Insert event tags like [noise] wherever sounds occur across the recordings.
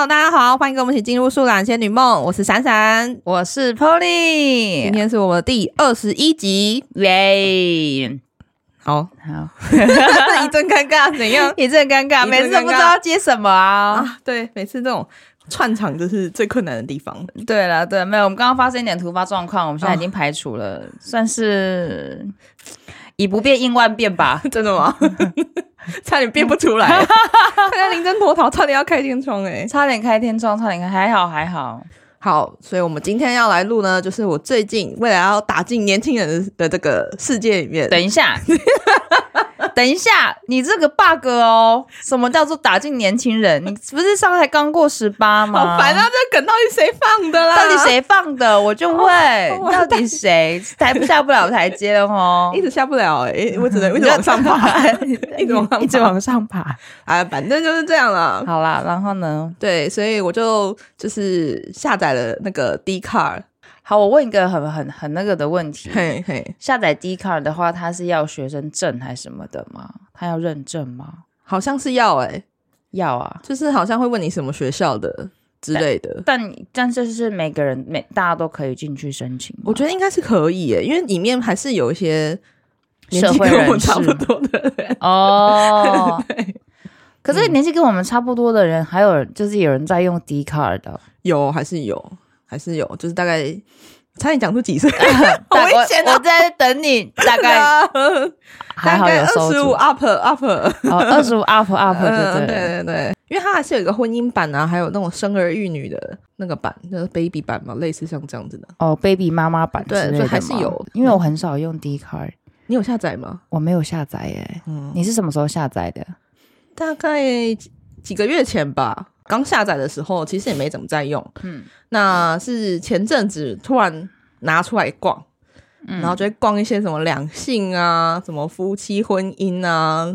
Hello，大家好，欢迎跟我们一起进入《树懒仙女梦》。我是闪闪，我是 Polly，今天是我们的第二十一集，耶！好好，[laughs] 一阵尴尬，怎样？[laughs] 一阵尴尬，每次都不知道接什么啊！啊对，每次这种串场就是最困难的地方。对了，对，没有，我们刚刚发生一点突发状况，我们现在已经排除了，哦、算是以不变应万变吧？[laughs] 真的吗？[laughs] 差点变不出来，[laughs] 看看临阵脱逃，差点要开天窗哎、欸，差点开天窗，差点开，还好还好，好，所以我们今天要来录呢，就是我最近未来要打进年轻人的这个世界里面。等一下。[laughs] 等一下，你这个 bug 哦，什么叫做打进年轻人？你不是上台刚过十八吗？[laughs] 好烦啊！这梗到底谁放的啦？到底谁放的？我就问，哦、[laughs] 到底谁台下不了台阶了哦？一直下不了哎、欸，[laughs] 我只能一直往上爬，一直往上，一直往上爬。哎，反正就是这样了。好啦，然后呢？对，所以我就就是下载了那个 Dcard。好，我问一个很很很那个的问题。嘿嘿，下载 Dcard 的话，他是要学生证还是什么的吗？他要认证吗？好像是要哎、欸，要啊，就是好像会问你什么学校的之类的。但但，但就是每个人每大家都可以进去申请。我觉得应该是可以诶、欸，因为里面还是有一些年纪跟我们差不多的人 [laughs] 哦。可是年纪跟我们差不多的人，还有就是有人在用 Dcard 的，有还是有。还是有，就是大概差点讲出几岁，好危险啊！我在等你，大概 [laughs] 还好有二十五 up up，二十五 up up，对对对对，因为它还是有一个婚姻版啊，还有那种生儿育女的那个版，就是 baby 版嘛，类似像这样子的哦，baby 妈妈版，对，所以还是有。因为我很少用 Dcard，你有下载吗？我没有下载耶。嗯，你是什么时候下载的？大概几个月前吧。刚下载的时候，其实也没怎么在用。嗯，那是前阵子突然拿出来逛，嗯、然后就会逛一些什么两性啊，什么夫妻婚姻啊，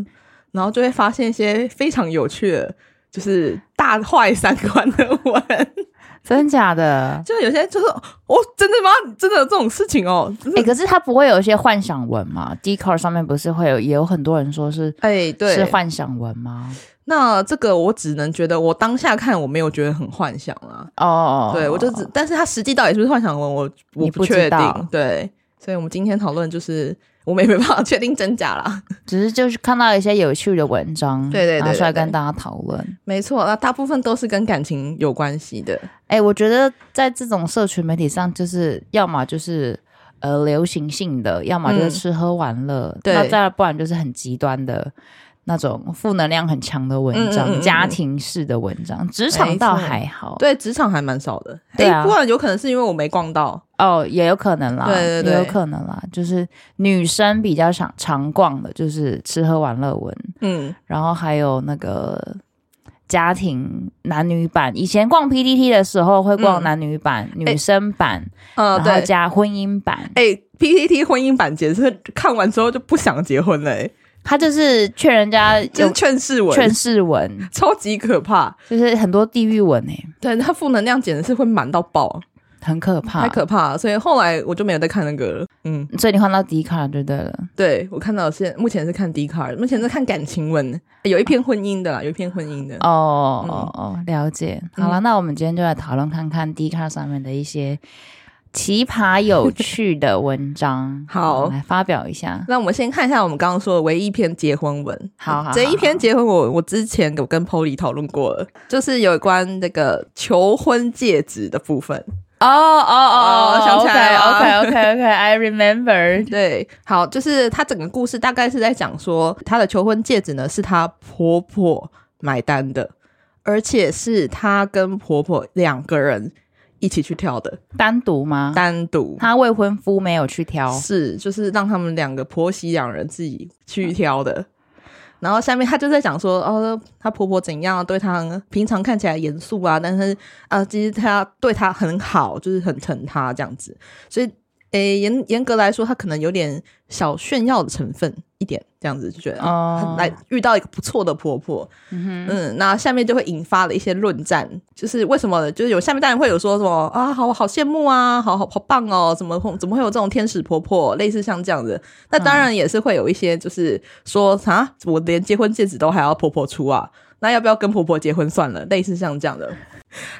然后就会发现一些非常有趣的，就是大坏三观的文。[laughs] 真假的？就有些就是哦，真的吗？真的有这种事情哦？哎、欸，可是他不会有一些幻想文吗？Dcard 上面不是会有，也有很多人说是哎，对，是幻想文吗？那这个我只能觉得，我当下看我没有觉得很幻想啊。哦，对，我就只，但是他实际到底是不是幻想文，我我不确定。对，所以我们今天讨论就是，我们也没办法 [laughs] 确定真假啦，[laughs] 只是就是看到一些有趣的文章，对对对，拿出来跟大家讨论。没错，那大部分都是跟感情有关系的。哎、欸，我觉得在这种社群媒体上，就是要么就是呃流行性的，要么就是吃喝玩乐，嗯、那再不然就是很极端的。那种负能量很强的文章，嗯嗯嗯、家庭式的文章，职场倒还好。对，职场还蛮少的。对啊，不然有可能是因为我没逛到哦，也有可能啦。对对对，也有可能啦。就是女生比较常常逛的，就是吃喝玩乐文。嗯，然后还有那个家庭男女版。以前逛 PTT 的时候会逛男女版、嗯、女生版，嗯，然后加婚姻版。哎，PTT 婚姻版简直看完之后就不想结婚了。他就是劝人家，就是劝世文，劝世文超级可怕，就是很多地狱文哎、欸。对，他负能量简直是会满到爆，很可怕，太可怕了。所以后来我就没有再看那个了。嗯，所以你换到 Dcard 就对了。对，我看到现目前是看 Dcard，目前是看感情文，有一篇婚姻的，有一篇婚姻的。哦哦哦，了解。好了，嗯、那我们今天就来讨论看看 Dcard 上面的一些。奇葩有趣的文章，[laughs] 好，来发表一下。那我们先看一下我们刚刚说的唯一一篇结婚文。好，好，这一篇结婚我我之前有跟 Polly 讨论过了，就是有关那个求婚戒指的部分。哦哦哦，想起来了。OK OK OK，I remember。对，好，就是他整个故事大概是在讲说，他的求婚戒指呢是他婆婆买单的，而且是他跟婆婆两个人。一起去挑的，单独吗？单独，他未婚夫没有去挑，是就是让他们两个婆媳两人自己去挑的。嗯、然后下面他就在讲说，哦，他婆婆怎样对他，平常看起来严肃啊，但是啊、呃，其实他对他很好，就是很疼他这样子。所以，诶，严严格来说，他可能有点小炫耀的成分。一点这样子就觉得哦，来遇到一个不错的婆婆，嗯，嗯，那下面就会引发了一些论战，就是为什么？就是有下面当然会有说什么啊，好好羡慕啊，好好好棒哦，怎么怎么会有这种天使婆婆？类似像这样子，那当然也是会有一些就是说啊，我连结婚戒指都还要婆婆出啊。那要不要跟婆婆结婚算了？类似像这样的，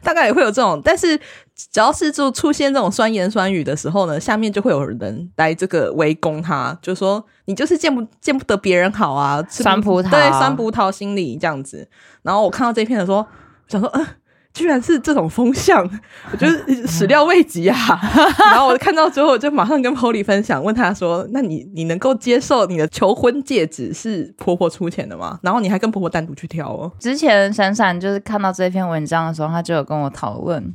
大概也会有这种。但是只要是就出现这种酸言酸语的时候呢，下面就会有人来这个围攻他，就说你就是见不见不得别人好啊，酸葡萄，对，酸葡萄心理这样子。然后我看到这篇的时候，想说，嗯、呃。居然是这种风向，[laughs] 我觉得始料未及啊！[laughs] 然后我看到之后，就马上跟 Polly 分享，问他说：“那你你能够接受你的求婚戒指是婆婆出钱的吗？然后你还跟婆婆单独去挑哦？”之前闪闪就是看到这篇文章的时候，他就有跟我讨论，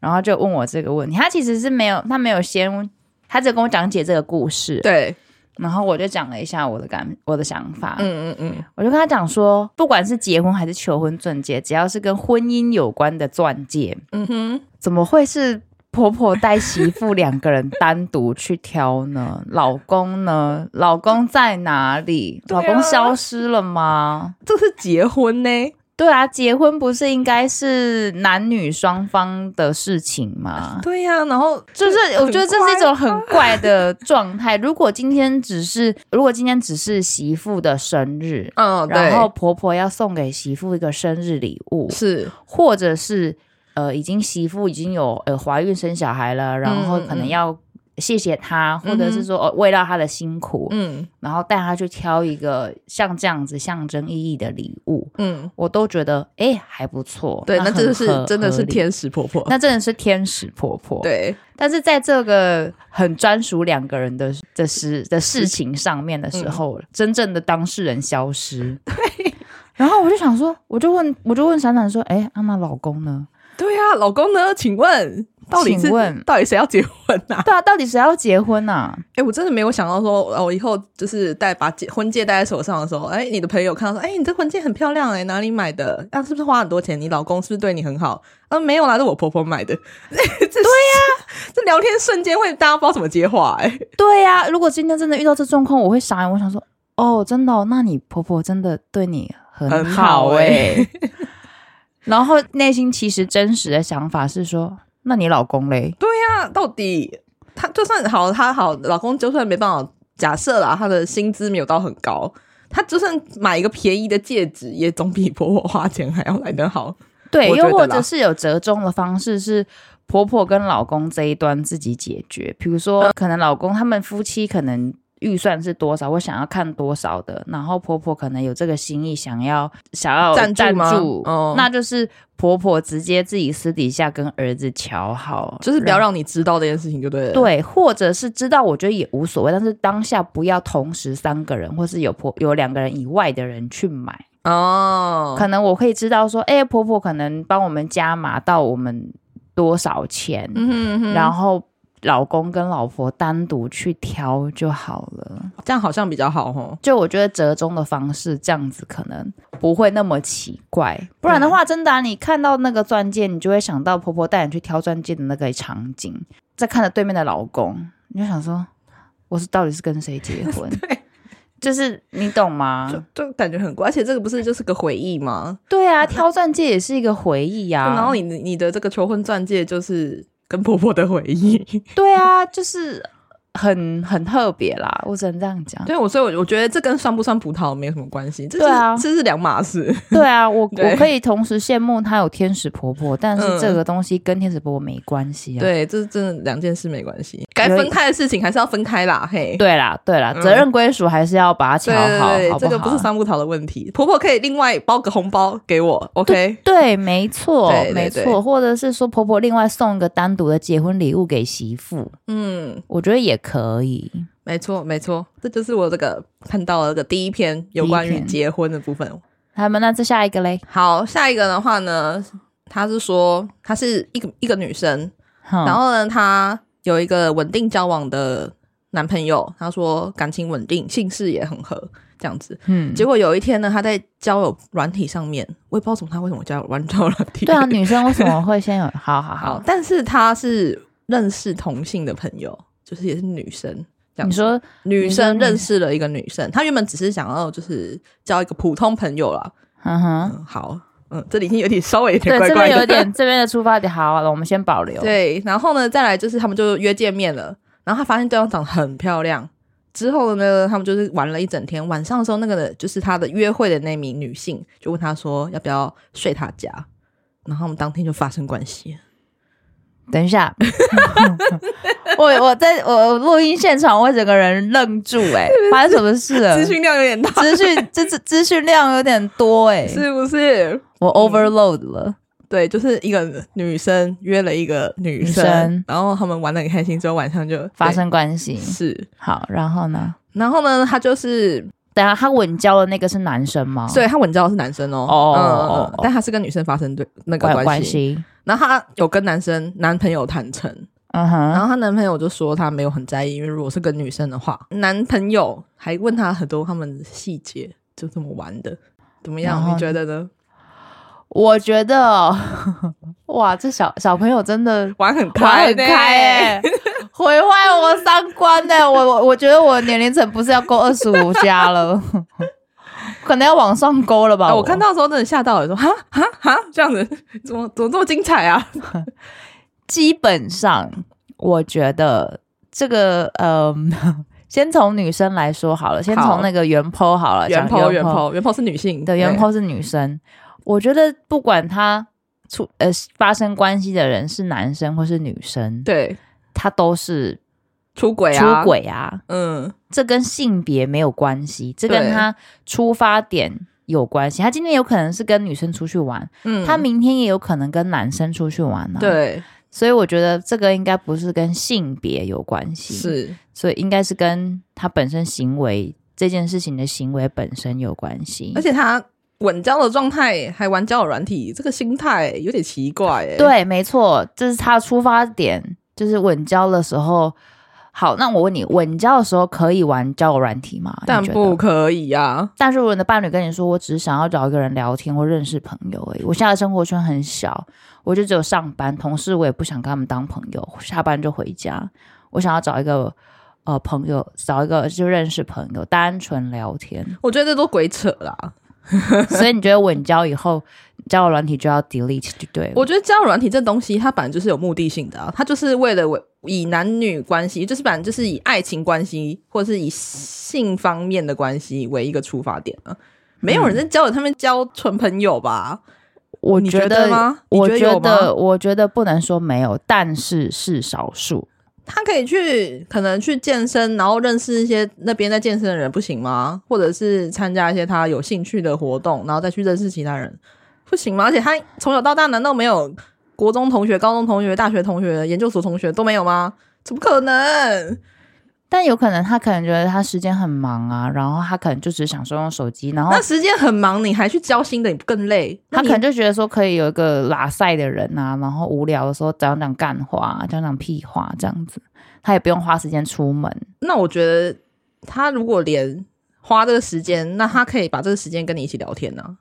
然后就问我这个问题。他其实是没有，他没有先，他只跟我讲解这个故事。对。然后我就讲了一下我的感，我的想法。嗯嗯嗯，我就跟他讲说，不管是结婚还是求婚钻戒，只要是跟婚姻有关的钻戒，嗯哼，怎么会是婆婆带媳妇两个人单独去挑呢？[laughs] 老公呢？老公在哪里？老公消失了吗？这是结婚呢？对啊，结婚不是应该是男女双方的事情吗？[laughs] 对呀、啊，然后 [laughs] 就是我觉得这是一种很怪的状态。如果今天只是，如果今天只是媳妇的生日，嗯，然后婆婆要送给媳妇一个生日礼物，是，或者是呃，已经媳妇已经有呃怀孕生小孩了，然后可能要。谢谢他，或者是说哦，为了他的辛苦，嗯，然后带他去挑一个像这样子象征意义的礼物，嗯，我都觉得哎还不错。对，那真的是真的是天使婆婆，那真的是天使婆婆。对，但是在这个很专属两个人的的事的事情上面的时候，嗯，真正的当事人消失。对，然后我就想说，我就问，我就问闪闪说，哎，安娜老公呢？对呀，老公呢？请问。到底是问到底谁要结婚呐、啊？对啊，到底谁要结婚呐、啊？[laughs] 哎、欸，我真的没有想到说，我以后就是戴把戒婚戒戴在手上的时候，哎、欸，你的朋友看到说，哎、欸，你这婚戒很漂亮、欸，哎，哪里买的？啊，是不是花很多钱？你老公是不是对你很好？啊，没有啦，是我婆婆买的。[laughs] 对呀、啊，[laughs] 这聊天瞬间会大家不知道怎么接话、欸，哎，对呀、啊。如果今天真的遇到这状况，我会傻眼。我想说，哦，真的、哦，那你婆婆真的对你很好、欸，哎、欸。然后内心其实真实的想法是说。那你老公嘞？对呀、啊，到底他就算好，他好，老公就算没办法，假设啦，他的薪资没有到很高，他就算买一个便宜的戒指，也总比婆婆花钱还要来得好。对，又或者是有折中的方式，是婆婆跟老公这一端自己解决。比如说，可能老公他们夫妻可能。预算是多少？我想要看多少的，然后婆婆可能有这个心意，想要想要赞助，赞助哦，那就是婆婆直接自己私底下跟儿子乔好，就是不要让你知道这件事情就对了。对，或者是知道，我觉得也无所谓，但是当下不要同时三个人，或是有婆有两个人以外的人去买哦。可能我可以知道说，哎，婆婆可能帮我们加码到我们多少钱，嗯哼嗯哼，然后。老公跟老婆单独去挑就好了，这样好像比较好哦。就我觉得折中的方式，这样子可能不会那么奇怪。不然的话，真的啊，你看到那个钻戒，你就会想到婆婆带你去挑钻戒的那个场景，再看着对面的老公，你就想说，我是到底是跟谁结婚？[laughs] 对，就是你懂吗？就就感觉很怪，而且这个不是就是个回忆吗？对啊，挑钻戒也是一个回忆 [laughs] 呀。然后你你的这个求婚钻戒就是。跟婆婆的回忆，对啊，就是。很很特别啦，我只能这样讲。对，我所以，我我觉得这跟酸不酸葡萄没有什么关系。对啊，这是两码事。对啊，我 [laughs] 我可以同时羡慕她有天使婆婆，但是这个东西跟天使婆婆没关系啊。对，这是真的两件事没关系。该分开的事情还是要分开啦。嘿，对啦，对啦，责任归属还是要把它乔好。对，这个不是酸葡萄的问题。婆婆可以另外包个红包给我，OK？对，没错，没错，或者是说婆婆另外送一个单独的结婚礼物给媳妇。嗯，我觉得也。可以，没错，没错，这就是我这个看到的这个第一篇有关于结婚的部分。他们那这下一个嘞？好，下一个的话呢，他是说她是一个一个女生，嗯、然后呢，她有一个稳定交往的男朋友，她说感情稳定，姓氏也很合，这样子。嗯，结果有一天呢，她在交友软体上面，我也不知道怎么，她为什么交友软交友软体？对啊，女生为什么会先有？[laughs] 好好好，好，但是她是认识同性的朋友。就是也是女生，你说女生认识了一个女生，她原本只是想要就是交一个普通朋友啦。嗯哼，嗯好，嗯，这里已经有点稍微有点怪怪的，这边有点 [laughs] 这边的出发点好了，我们先保留。对，然后呢，再来就是他们就约见面了，然后他发现对方长得很漂亮，之后呢，他们就是玩了一整天。晚上的时候，那个就是他的约会的那名女性就问他说要不要睡他家，然后我们当天就发生关系。等一下，[laughs] 我我在我录音现场，我整个人愣住、欸，[laughs] 哎，发生什么事了？资讯量有点大，资讯资资资讯量有点多、欸，哎，[laughs] 是不是？我 overload 了。嗯对，就是一个女生约了一个女生，女生然后他们玩的很开心，之后晚上就发生关系。是，好，然后呢？然后呢？他就是，等下他稳交的那个是男生吗？对，他稳交的是男生哦。哦哦哦。但他是跟女生发生对那个关系。然后他有跟男生男朋友坦诚，嗯哼。然后他男朋友就说他没有很在意，因为如果是跟女生的话，男朋友还问他很多他们细节，就这么玩的，怎么样？你觉得呢？我觉得，[laughs] 哇，这小小朋友真的玩很开，玩很开哎，毁坏我三观呢。[laughs] 我我我觉得我年龄层不是要勾二十五加了，[laughs] 可能要往上勾了吧。啊、我看到的时候真的吓到了，说哈哈哈，这样子怎么怎么这么精彩啊？[laughs] 基本上，我觉得这个呃，先从女生来说好了，先从那个原 po 好了，原 po 原 po 原 po 是女性，对，原 po 是女生。我觉得不管他出呃发生关系的人是男生或是女生，对，他都是出轨啊，出轨啊，嗯，这跟性别没有关系，这跟他出发点有关系。他今天有可能是跟女生出去玩，嗯，他明天也有可能跟男生出去玩呢，对，所以我觉得这个应该不是跟性别有关系，是，所以应该是跟他本身行为这件事情的行为本身有关系，而且他。稳交的状态还玩交友软体，这个心态有点奇怪哎。对，没错，这是他出发点，就是稳交的时候。好，那我问你，稳交的时候可以玩交友软体吗？但不可以、啊。但是如果你的伴侣跟你说，我只是想要找一个人聊天或认识朋友而已，我现在生活圈很小，我就只有上班，同事我也不想跟他们当朋友，下班就回家。我想要找一个呃朋友，找一个就认识朋友，单纯聊天。我觉得这都鬼扯啦。[laughs] 所以你觉得稳交以后交友软体就要 delete 就对了？我觉得交友软体这东西它本来就是有目的性的啊，它就是为了以男女关系，就是反正就是以爱情关系或者是以性方面的关系为一个出发点啊。没有人在交友他们交纯朋友吧？我觉得吗？我觉得我觉得不能说没有，但是是少数。他可以去，可能去健身，然后认识一些那边在健身的人，不行吗？或者是参加一些他有兴趣的活动，然后再去认识其他人，不行吗？而且他从小到大，难道没有国中同学、高中同学、大学同学、研究所同学都没有吗？怎么可能？但有可能他可能觉得他时间很忙啊，然后他可能就只想说用手机，然后那时间很忙，你还去交心的，你更累？他可能就觉得说可以有一个拉塞的人啊，然后无聊的时候讲讲干话，讲讲屁话这样子，他也不用花时间出门。那我觉得他如果连花这个时间，那他可以把这个时间跟你一起聊天呢、啊，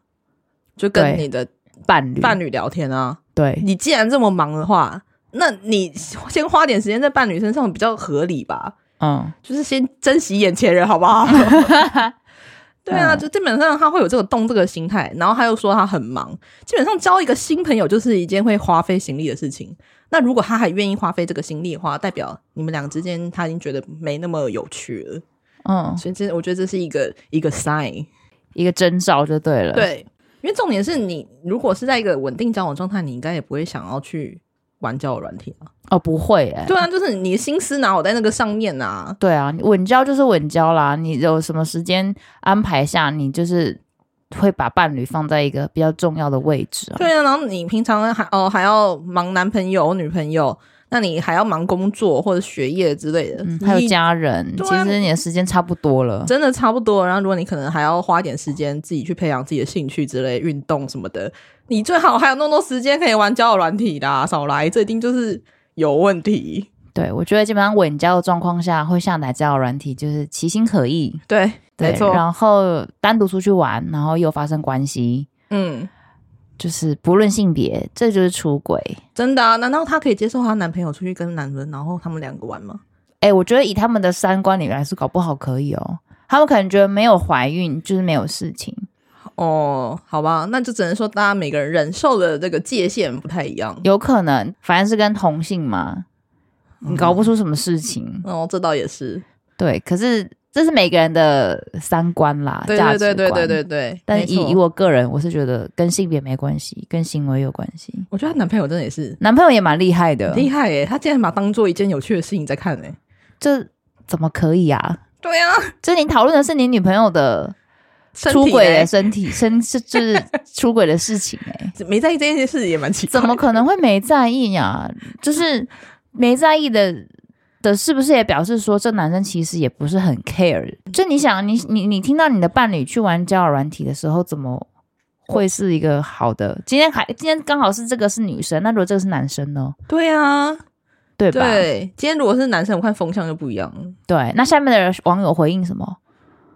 就跟你的伴侣伴侣聊天啊。对，你既然这么忙的话，那你先花点时间在伴侣身上比较合理吧。嗯，就是先珍惜眼前人，好不好？[laughs] 对啊，就基本上他会有这个动这个心态，然后他又说他很忙，基本上交一个新朋友就是一件会花费心力的事情。那如果他还愿意花费这个心力的话，代表你们俩之间他已经觉得没那么有趣了。嗯，所以这我觉得这是一个一个 sign，一个征兆就对了。对，因为重点是你如果是在一个稳定交往状态，你应该也不会想要去。玩交友软体啊？哦，不会哎、欸。对啊，就是你心思哪有在那个上面啊？对啊，稳交就是稳交啦。你有什么时间安排下，你就是会把伴侣放在一个比较重要的位置啊。对啊，然后你平常还哦还要忙男朋友女朋友，那你还要忙工作或者学业之类的，嗯、还有家人，啊、其实你的时间差不多了，真的差不多。然后如果你可能还要花点时间自己去培养自己的兴趣之类，运动什么的。你最好还有那么多时间可以玩交友软体的，少来，这一定就是有问题。对，我觉得基本上稳交的状况下会下载交友软体，就是其心可议。对，对没错。然后单独出去玩，然后又发生关系，嗯，就是不论性别，这就是出轨。真的啊？难道她可以接受她男朋友出去跟男人，然后他们两个玩吗？哎、欸，我觉得以他们的三观里面来说，搞不好可以哦。他们可能觉得没有怀孕就是没有事情。哦，好吧，那就只能说大家每个人忍受的这个界限不太一样，有可能，反正是跟同性嘛，你搞不出什么事情。嗯、哦，这倒也是。对，可是这是每个人的三观啦，对。对对对对对对。但以以我个人，我是觉得跟性别没关系，跟行为有关系。我觉得她男朋友真的也是，男朋友也蛮厉害的，厉害耶！他竟然把当做一件有趣的事情在看呢，这怎么可以啊？对啊，就是你讨论的是你女朋友的出轨的身体，身是就是 [laughs] 出轨的事情哎，没在意这件事也蛮奇怪。怎么可能会没在意呀？就是没在意的。的是不是也表示说，这男生其实也不是很 care？就你想，你你你听到你的伴侣去玩交友软体的时候，怎么会是一个好的？今天还今天刚好是这个是女生，那如果这个是男生呢？对啊，对吧？对，今天如果是男生，我看风向就不一样。对，那下面的网友回应什么？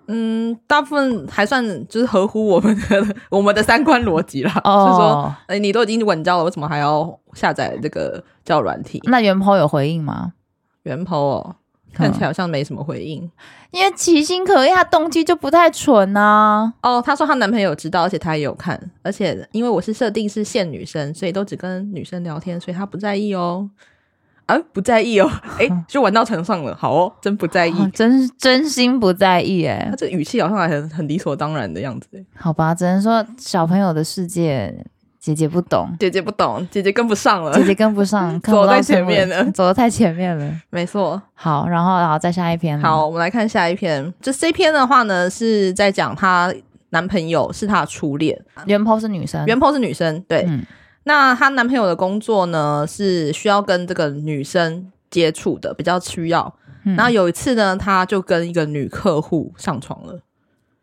嗯，大部分还算就是合乎我们的我们的三观逻辑啦。哦，就是说，哎，你都已经稳交了，为什么还要下载这个叫软体？那原 po 有回应吗？原 po 哦，看起来好像没什么回应，因为其心可疑，他动机就不太纯啊。哦，她说她男朋友知道，而且她也有看，而且因为我是设定是限女生，所以都只跟女生聊天，所以她不在意哦。啊，不在意哦，[laughs] 哎，就玩到床上了，好哦，真不在意，哦、真真心不在意，哎，他这语气好像还很很理所当然的样子，好吧，只能说小朋友的世界。姐姐不懂，姐姐不懂，姐姐跟不上了，姐姐跟不上，[laughs] 走在前面了，走的太前面了，没错。好，然后，然后再下一篇。好，我们来看下一篇。就这篇的话呢，是在讲她男朋友是她的初恋。原 po 是女生，原 po 是女生。对，嗯、那她男朋友的工作呢，是需要跟这个女生接触的，比较需要。嗯、然后有一次呢，他就跟一个女客户上床了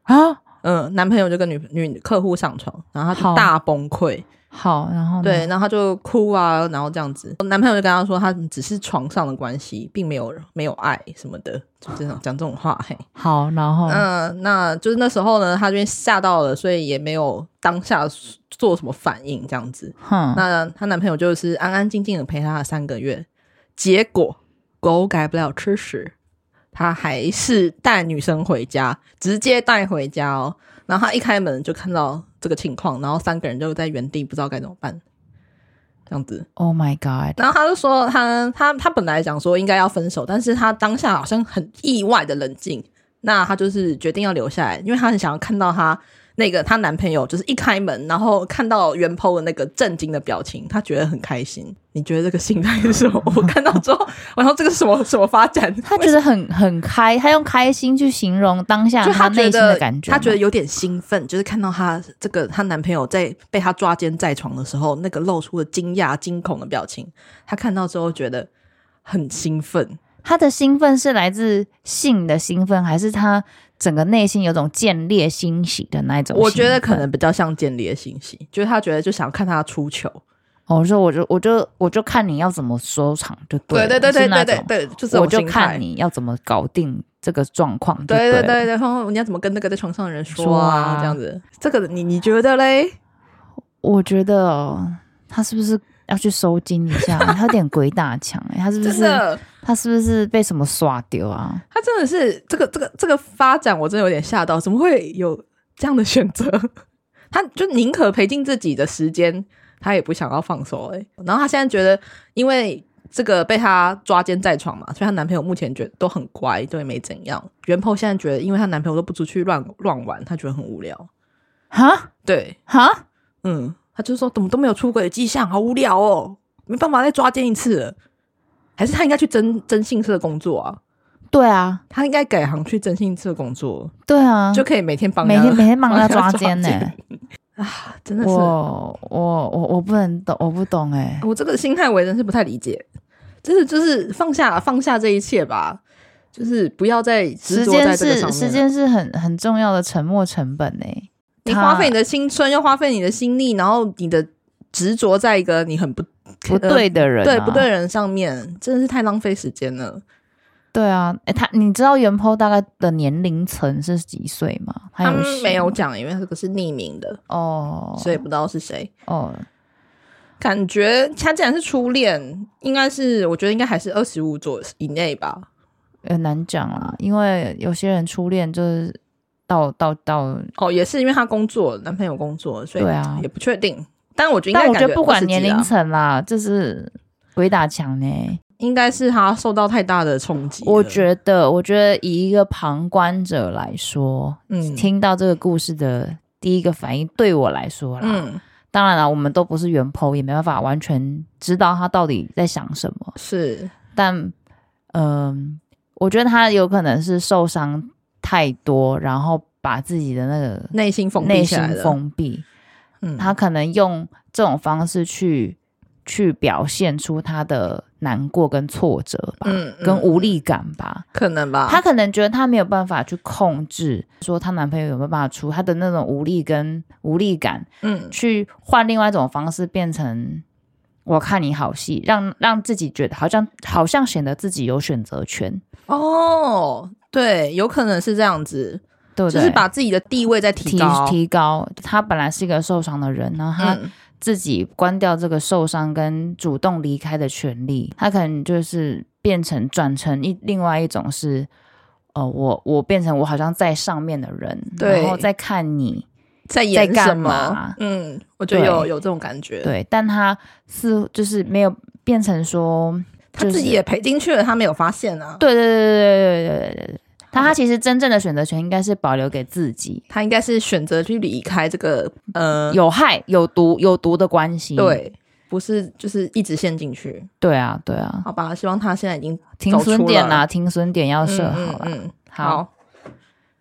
啊。嗯，男朋友就跟女女客户上床，然后他就大崩溃。好，然后对，然后他就哭啊，然后这样子。男朋友就跟他说，他只是床上的关系，并没有没有爱什么的，就这种讲这种话。嘿，好，然后嗯，那就是那时候呢，他这边吓到了，所以也没有当下做什么反应，这样子。哼，那她男朋友就是安安静静的陪她三个月，结果狗改不了吃屎。他还是带女生回家，直接带回家哦。然后他一开门就看到这个情况，然后三个人就在原地不知道该怎么办，这样子。Oh my god！然后他就说他他他本来讲说应该要分手，但是他当下好像很意外的冷静，那他就是决定要留下来，因为他很想要看到他。那个她男朋友就是一开门，然后看到原 po 的那个震惊的表情，她觉得很开心。你觉得这个心态是什么？[laughs] 我看到之后，然后这个什么什么发展？她觉得很很开，她用开心去形容当下她内心的感觉。她觉得有点兴奋，就是看到她这个她男朋友在被她抓奸在床的时候，那个露出了惊讶、惊恐的表情。她看到之后觉得很兴奋。她的兴奋是来自性的兴奋，还是她？整个内心有种见猎欣喜的那种，我觉得可能比较像见猎欣喜，就是他觉得就想看他出球。哦，我说我就我就我就看你要怎么收场就对了，对对对对对对，就是我就看你要怎么搞定这个状况，对对对对，然后你要怎么跟那个在床上的人说啊，这样子，这个你你觉得嘞？我觉得他是不是？要去收金一下，[laughs] 他有点鬼打墙哎，他是不是？他是不是被什么耍丢啊？他真的是这个这个这个发展，我真的有点吓到，怎么会有这样的选择？[laughs] 他就宁可赔尽自己的时间，他也不想要放手哎。然后他现在觉得，因为这个被他抓奸在床嘛，所以她男朋友目前觉得都很乖，都也没怎样。原 po 现在觉得，因为她男朋友都不出去乱乱玩，她觉得很无聊。哈？对，哈？嗯。他就说怎么都没有出轨的迹象，好无聊哦，没办法再抓奸一次了，还是他应该去征征信社工作啊？对啊，他应该改行去征信社工作。对啊，就可以每天帮每天每天帮他抓奸呢、欸。啊，真的是我我我我不能懂，我不懂哎、欸，我这个心态我真是不太理解，就是就是放下放下这一切吧，就是不要再在这个上面。时间是很很重要的沉没成本呢、欸。你花费你的青春，又花费你的心力，然后你的执着在一个你很不不对的人、啊，对不对人上面，真的是太浪费时间了。对啊，哎，他你知道原 po 大概的年龄层是几岁吗？他们没有讲，因为这个是匿名的哦，所以不知道是谁哦。感觉他既然是初恋，应该是我觉得应该还是二十五左以内吧。很难讲啊，因为有些人初恋就是。到到到哦，也是因为她工作，男朋友工作，所以对啊，也不确定。但我觉得，但我觉得不管年龄层啦，就是鬼打墙呢。应该是他受到太大的冲击。我觉得，我觉得以一个旁观者来说，嗯，听到这个故事的第一个反应，对我来说啦，嗯，当然了，我们都不是原 PO，也没办法完全知道他到底在想什么。是，但，嗯、呃，我觉得他有可能是受伤太多，然后把自己的那个内心封闭，内心封闭。嗯，他可能用这种方式去。去表现出他的难过跟挫折吧，嗯嗯、跟无力感吧，可能吧。他可能觉得他没有办法去控制，说她男朋友有没有办法出他的那种无力跟无力感，嗯，去换另外一种方式变成我看你好戏，让让自己觉得好像好像显得自己有选择权。哦，对，有可能是这样子，对，对就是把自己的地位在提高提，提高。他本来是一个受伤的人，然后他。嗯自己关掉这个受伤跟主动离开的权利，他可能就是变成转成一另外一种是，呃，我我变成我好像在上面的人，然后再看你在演什么，嗯，我觉得有有这种感觉，对，但他似就是没有变成说他自己也赔进去了，他没有发现啊，对对对对对对对对。但他其实真正的选择权应该是保留给自己，他应该是选择去离开这个呃有害、有毒、有毒的关系。对，不是就是一直陷进去。对啊，对啊。好吧，希望他现在已经停损点啊，停损点要设好了。嗯，嗯，好，好，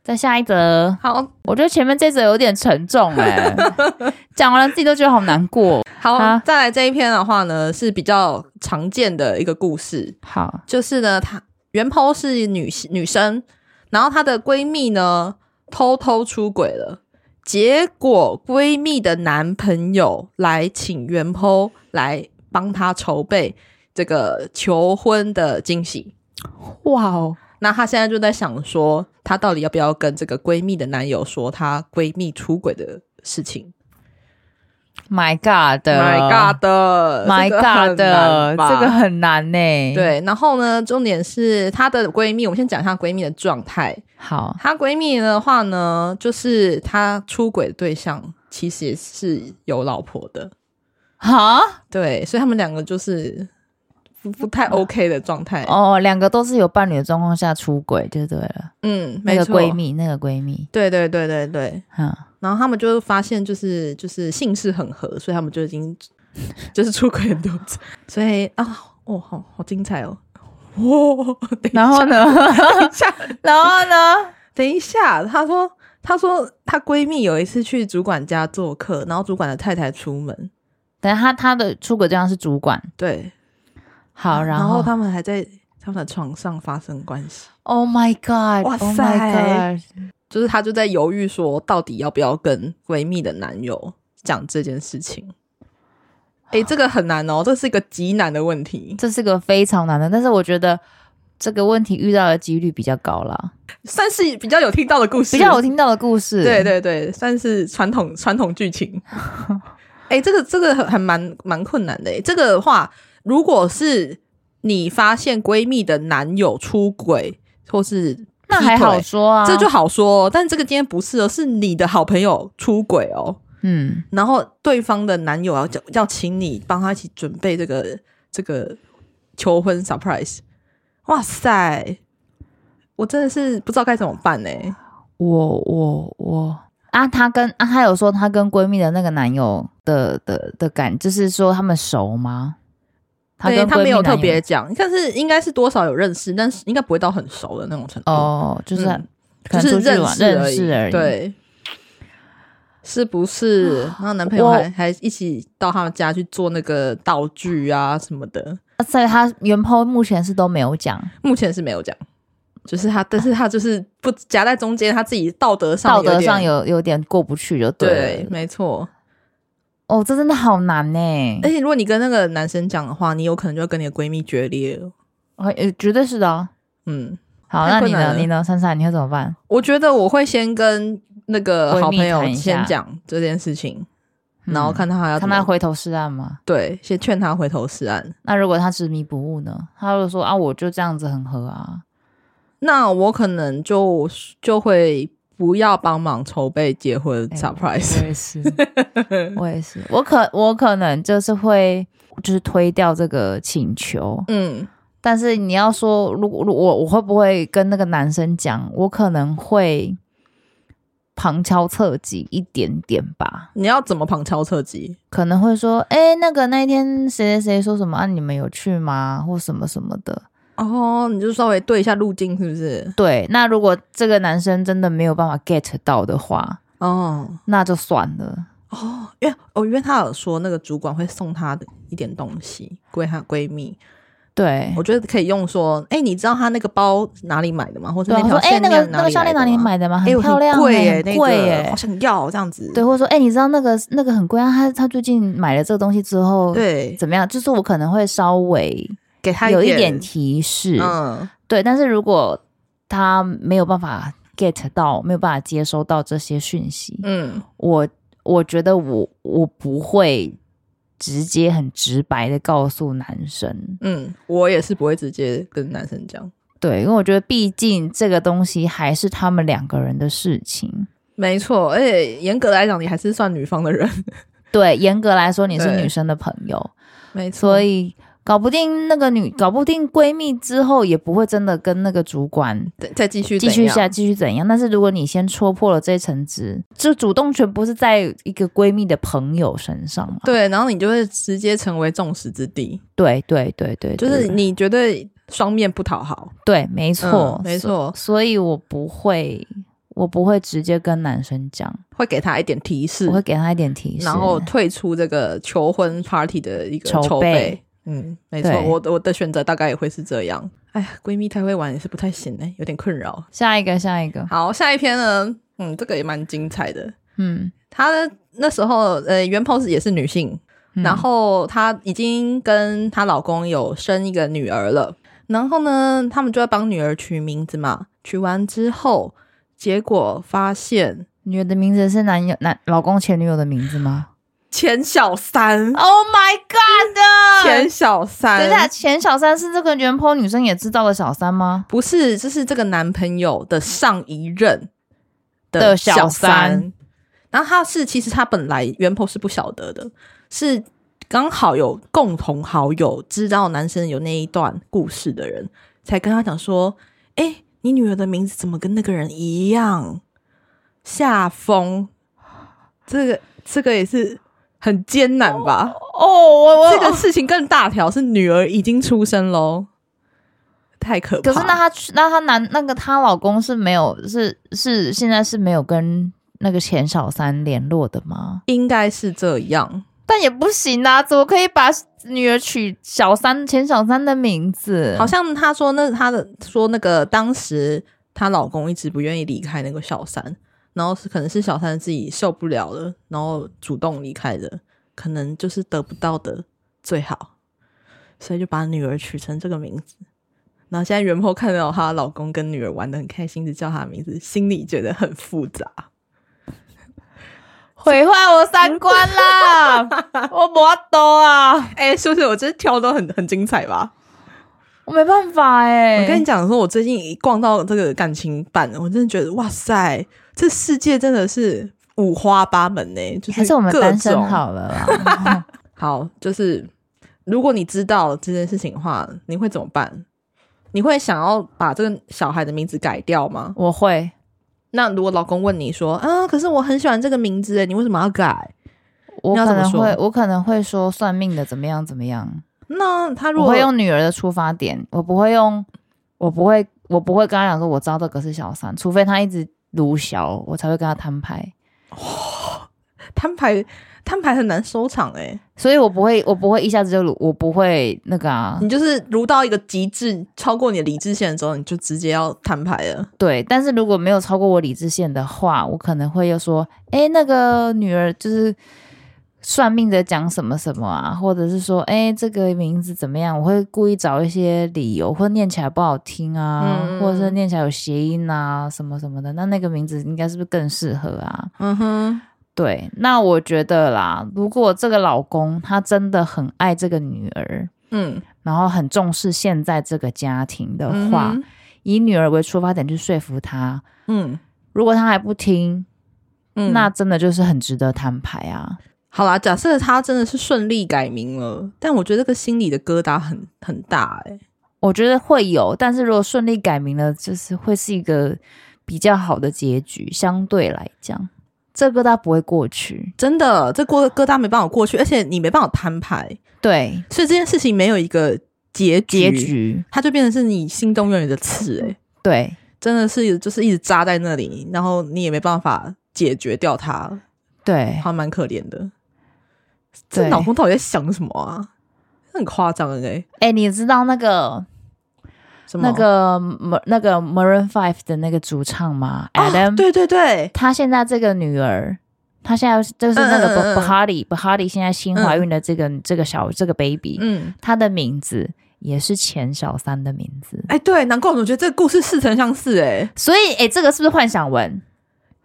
再下一则。好，我觉得前面这则有点沉重哎、欸，[laughs] 讲完了自己都觉得好难过。好，啊、再来这一篇的话呢，是比较常见的一个故事。好，就是呢，她原 PO 是女女生。然后她的闺蜜呢，偷偷出轨了，结果闺蜜的男朋友来请原 PO 来帮她筹备这个求婚的惊喜。哇哦！那她现在就在想说，她到底要不要跟这个闺蜜的男友说她闺蜜出轨的事情？My God，My God，My God，这个很难呢。对，然后呢，重点是她的闺蜜，我们先讲一下闺蜜的状态。好，她闺蜜的话呢，就是她出轨的对象其实也是有老婆的。哈，对，所以他们两个就是不不太 OK 的状态。哦，两个都是有伴侣的状况下出轨就对了。嗯，那个闺蜜，那个闺蜜，对对对对对，嗯。然后他们就发现，就是就是姓氏很合，所以他们就已经 [laughs] 就是出轨很多次。所以啊，哦，好好精彩哦！哇、[laughs] 哦，然后呢？等一下，然后呢？等一下，[laughs] 她说，她说她闺蜜有一次去主管家做客，然后主管的太太出门。等下，她她的出轨对象是主管，对。好，然后，他们还在他们的床上发生关系。Oh my god！哇塞！就是她就在犹豫，说到底要不要跟闺蜜的男友讲这件事情。哎、欸，[sighs] 这个很难哦，这是一个极难的问题，这是个非常难的。但是我觉得这个问题遇到的几率比较高啦，算是比较有听到的故事，比较有听到的故事。对对对，算是传统传统剧情。哎、欸，这个这个还蛮蛮困难的。哎，这个话，如果是你发现闺蜜的男友出轨，或是。那还好说啊，这就好说。但这个今天不是哦，是你的好朋友出轨哦。嗯，然后对方的男友要叫要请你帮他一起准备这个这个求婚 surprise。哇塞，我真的是不知道该怎么办呢。我我我啊，她跟啊，她有说她跟闺蜜的那个男友的的的感，就是说他们熟吗？对，他没有特别讲，但是应该是多少有认识，但是应该不会到很熟的那种程度。哦，就是、嗯、就是认识认识，而已对，是不是？然后男朋友还还一起到他们家去做那个道具啊什么的。在他原 PO 目前是都没有讲，目前是没有讲，就是他，但是他就是不夹在中间，他自己道德上道德上有有点过不去，就对，对，没错。哦，这真的好难呢！而且如果你跟那个男生讲的话，你有可能就要跟你的闺蜜决裂了。呃、哦，绝对是的、哦。嗯，好，那你呢？你呢？珊珊，你会怎么办？我觉得我会先跟那个好朋友先讲这件事情，然后看他还要看他回头是岸吗？对，先劝他回头是岸。那如果他执迷不悟呢？他就说啊，我就这样子很合啊，那我可能就就会。不要帮忙筹备结婚 surprise，欸。我也是，[laughs] 我也是，我可我可能就是会就是推掉这个请求，嗯，但是你要说，如果我我会不会跟那个男生讲？我可能会旁敲侧击一点点吧。你要怎么旁敲侧击？可能会说，哎、欸，那个那天谁谁谁说什么啊？你们有去吗？或什么什么的。哦，你就稍微对一下路径，是不是？对。那如果这个男生真的没有办法 get 到的话，哦，那就算了。哦，因为哦，因为他有说那个主管会送他的一点东西归她闺蜜。对，我觉得可以用说，哎、欸，你知道他那个包哪里买的吗？或者那条？哎、欸，那个那个项链哪里买的吗？很漂亮，贵耶，贵耶，好想要这样子。对，或者说，哎、欸，你知道那个那个很贵啊？他他最近买了这个东西之后，对，怎么样？就是我可能会稍微给他有一点提示，嗯，对。但是如果他没有办法 get 到，没有办法接收到这些讯息，嗯，我我觉得我我不会。直接很直白的告诉男生，嗯，我也是不会直接跟男生讲，对，因为我觉得毕竟这个东西还是他们两个人的事情，没错，而且严格来讲，你还是算女方的人，[laughs] 对，严格来说你是女生的朋友，没错，所以。搞不定那个女，搞不定闺蜜之后，也不会真的跟那个主管再继续继续下继续怎样。但是如果你先戳破了这层纸，就主动权不是在一个闺蜜的朋友身上嘛？对，然后你就会直接成为众矢之的。对对对对，就是你绝对双面不讨好。对，没错，嗯、没错。所以我不会，我不会直接跟男生讲，会给他一点提示，我会给他一点提示，然后退出这个求婚 party 的一个筹备。筹备嗯，没错，我我的选择大概也会是这样。哎呀，闺蜜太会玩也是不太行哎、欸，有点困扰。下一个，下一个，好，下一篇呢？嗯，这个也蛮精彩的。嗯，她那时候呃，原 pose 也是女性，嗯、然后她已经跟她老公有生一个女儿了。然后呢，他们就要帮女儿取名字嘛。取完之后，结果发现女儿的名字是男友男老公前女友的名字吗？钱小三，Oh my God！钱小三，等一下，钱小三是这个原 po 女生也知道的小三吗？不是，这是这个男朋友的上一任的小三。小三然后他是，其实他本来原 po 是不晓得的，是刚好有共同好友知道男生有那一段故事的人，才跟他讲说：“哎、欸，你女儿的名字怎么跟那个人一样？”夏风，这个这个也是。很艰难吧？哦，我我这个事情更大条，是女儿已经出生喽，太可怕。可是那她那她男那个她老公是没有是是现在是没有跟那个钱小三联络的吗？应该是这样，但也不行啊，怎么可以把女儿取小三钱小三的名字？好像她说那她的说那个当时她老公一直不愿意离开那个小三。然后是可能是小三自己受不了了，然后主动离开的，可能就是得不到的最好，所以就把女儿取成这个名字。然后现在原 po 看到她老公跟女儿玩的很开心，就叫她的名字，心里觉得很复杂，毁坏我三观啦！[laughs] 我不多啊！哎、欸，是不是我这挑都很很精彩吧？我没办法哎、欸，我跟你讲说，我最近一逛到这个感情版，我真的觉得哇塞！这世界真的是五花八门呢、欸，就是还是我们单身好了啦。[laughs] 好，就是如果你知道这件事情的话，你会怎么办？你会想要把这个小孩的名字改掉吗？我会。那如果老公问你说：“啊，可是我很喜欢这个名字，你为什么要改？”我可能会，我可能会说算命的怎么样怎么样。那他如果我会用女儿的出发点，我不会用，我不会，我不会跟他讲说，我知道这个是小三，除非他一直。卢小，我才会跟他摊牌。哇，[laughs] 摊牌摊牌很难收场哎、欸，所以我不会，我不会一下子就卢，我不会那个啊。你就是卢到一个极致，超过你的理智线的时候，你就直接要摊牌了。对，但是如果没有超过我理智线的话，我可能会又说，哎、欸，那个女儿就是。算命的讲什么什么啊，或者是说，哎、欸，这个名字怎么样？我会故意找一些理由，或者念起来不好听啊，嗯、或者是念起来有谐音啊，什么什么的。那那个名字应该是不是更适合啊？嗯哼，对。那我觉得啦，如果这个老公他真的很爱这个女儿，嗯，然后很重视现在这个家庭的话，嗯、以女儿为出发点去说服他，嗯，如果他还不听，嗯，那真的就是很值得摊牌啊。好啦，假设他真的是顺利改名了，但我觉得这个心里的疙瘩很很大哎、欸。我觉得会有，但是如果顺利改名了，就是会是一个比较好的结局，相对来讲，这疙瘩不会过去，真的，这过疙瘩没办法过去，而且你没办法摊牌，对，所以这件事情没有一个结局，结局。它就变成是你心中永远的刺，欸，哎，对，真的是就是一直扎在那里，然后你也没办法解决掉它，对，还蛮可怜的，这脑洞到底在想什么啊？很夸张哎，哎、欸，你知道那个什么？那个那个 Maroon Five 的那个主唱吗？Adam，、哦、对对对，他现在这个女儿，他现在就是那个 Bahari，Bahari 现在新怀孕的这个、嗯、这个小这个 baby，嗯，他的名字也是前小三的名字。哎，对，难怪我总觉得这个故事似曾相识，哎，所以哎，这个是不是幻想文？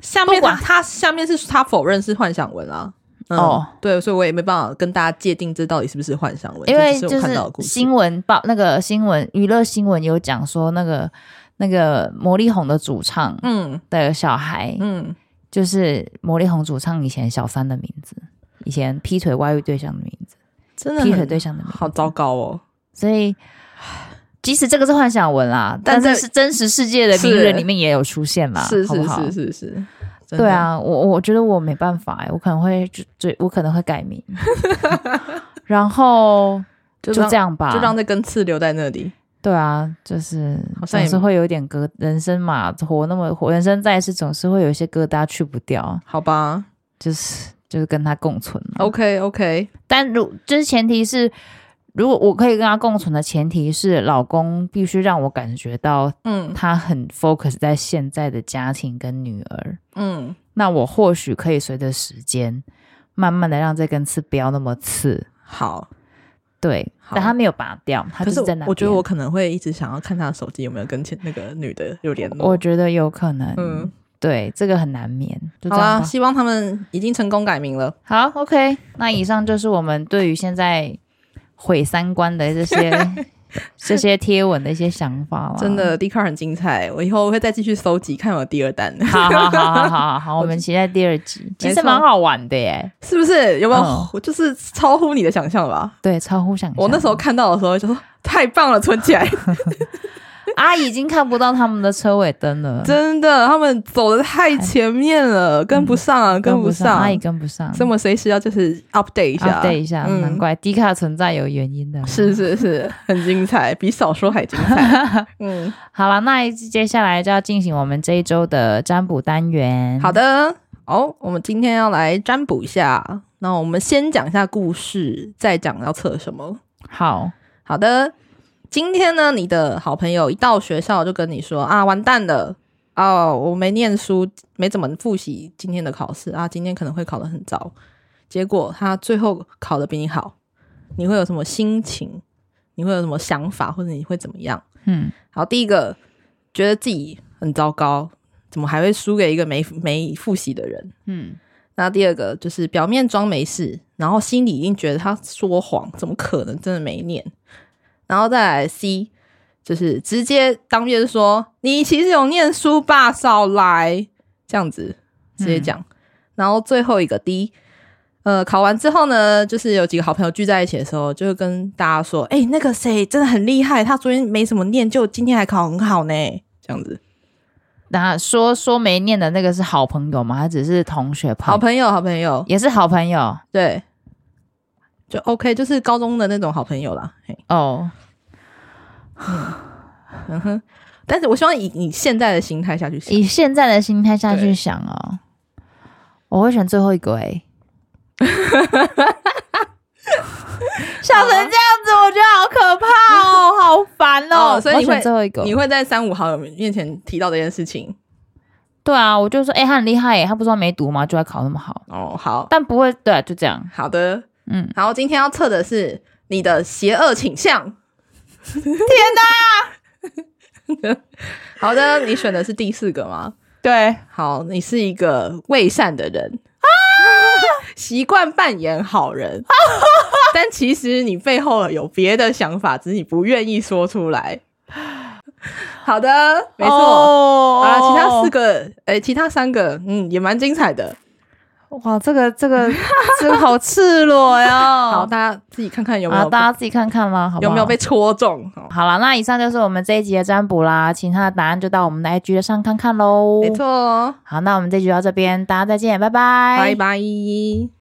下面他他下面是他否认是幻想文啊。嗯、哦，对，所以我也没办法跟大家界定这到底是不是幻想文，因为就是新闻报那个新闻娱乐新闻有讲说那个那个魔力红的主唱嗯。的小孩嗯，就是魔力红主唱以前小三的名字，以前劈腿外遇对象的名字，真的劈腿对象的名字。好糟糕哦。所以即使这个是幻想文啦，但是是真实世界的名人里面也有出现啦，是是是是是。对啊，我我觉得我没办法哎，我可能会就就我可能会改名，[laughs] 然后 [laughs] 就这样吧，就让那根刺留在那里。对啊，就是总是会有点疙，人生嘛，活那么活，人生在世总是会有一些疙瘩去不掉。好吧，就是就是跟他共存。OK OK，但如就是前提是。如果我可以跟他共存的前提是，老公必须让我感觉到，嗯，他很 focus 在现在的家庭跟女儿，嗯，那我或许可以随着时间，慢慢的让这根刺不要那么刺。好，对，但他没有拔掉，他就是在那。我觉得我可能会一直想要看他的手机有没有跟前那个女的有联络。我觉得有可能，嗯，对，这个很难免。就这样。好啊，希望他们已经成功改名了。好，OK，那以上就是我们对于现在。毁三观的这些 [laughs] 这些贴文的一些想法，真的 Dcard 很精彩，我以后会再继续搜集，看有第二弹。好好好好好好，[laughs] 我们期待第二集，其实蛮好玩的耶，是不是？有没有？嗯、就是超乎你的想象吧？对，超乎想象。我那时候看到的时候就说太棒了，存起来。[laughs] 阿姨已经看不到他们的车尾灯了，真的，他们走的太前面了，跟不上啊，跟不上，阿姨跟不上，所以我们随时要就是 update 一下，update 一下，难怪 Dcard 存在有原因的，是是是，很精彩，比小说还精彩。[laughs] 嗯，好了，那接下来就要进行我们这一周的占卜单元。好的，哦，我们今天要来占卜一下，那我们先讲一下故事，再讲要测什么。好。好的。今天呢，你的好朋友一到学校就跟你说啊，完蛋了哦，我没念书，没怎么复习今天的考试啊，今天可能会考得很糟。结果他最后考得比你好，你会有什么心情？你会有什么想法，或者你会怎么样？嗯，好，第一个觉得自己很糟糕，怎么还会输给一个没没复习的人？嗯，那第二个就是表面装没事，然后心里已经觉得他说谎，怎么可能真的没念？然后再来 C，就是直接当面说你其实有念书吧，少来这样子直接讲。嗯、然后最后一个 D，呃，考完之后呢，就是有几个好朋友聚在一起的时候，就会跟大家说：“哎、欸，那个谁真的很厉害，他昨天没什么念，就今天还考很好呢。”这样子。那说说没念的那个是好朋友吗？他只是同学朋友？好朋友，好朋友也是好朋友，对。就 OK，就是高中的那种好朋友啦。哦，嗯，嗯哼，但是我希望以你现在的心态下去想，以现在的心态下去想哦，我会选最后一个诶。[laughs] 笑成这样子，我觉得好可怕哦，好烦哦，哦。所以你会最后一个，你会在三五好友面前提到这件事情？对啊，我就说，哎、欸，他很厉害耶，他不是说没读吗？就还考那么好。哦，好，但不会，对，就这样。好的。嗯，然后，今天要测的是你的邪恶倾向。天哪！[laughs] 好的，你选的是第四个吗？对，好，你是一个伪善的人啊，习惯扮演好人，[laughs] 但其实你背后有别的想法，只是你不愿意说出来。好的，没错。Oh. 好了，其他四个，哎、欸，其他三个，嗯，也蛮精彩的。哇，这个这个这个好赤裸呀！[laughs] 好，大家自己看看有没有，大家自己看看啦？好，有没有被戳中？好了，那以上就是我们这一集的占卜啦，请他的答案就到我们的 IG 上看看喽。没错。好，那我们这集就到这边，大家再见，拜拜，拜拜。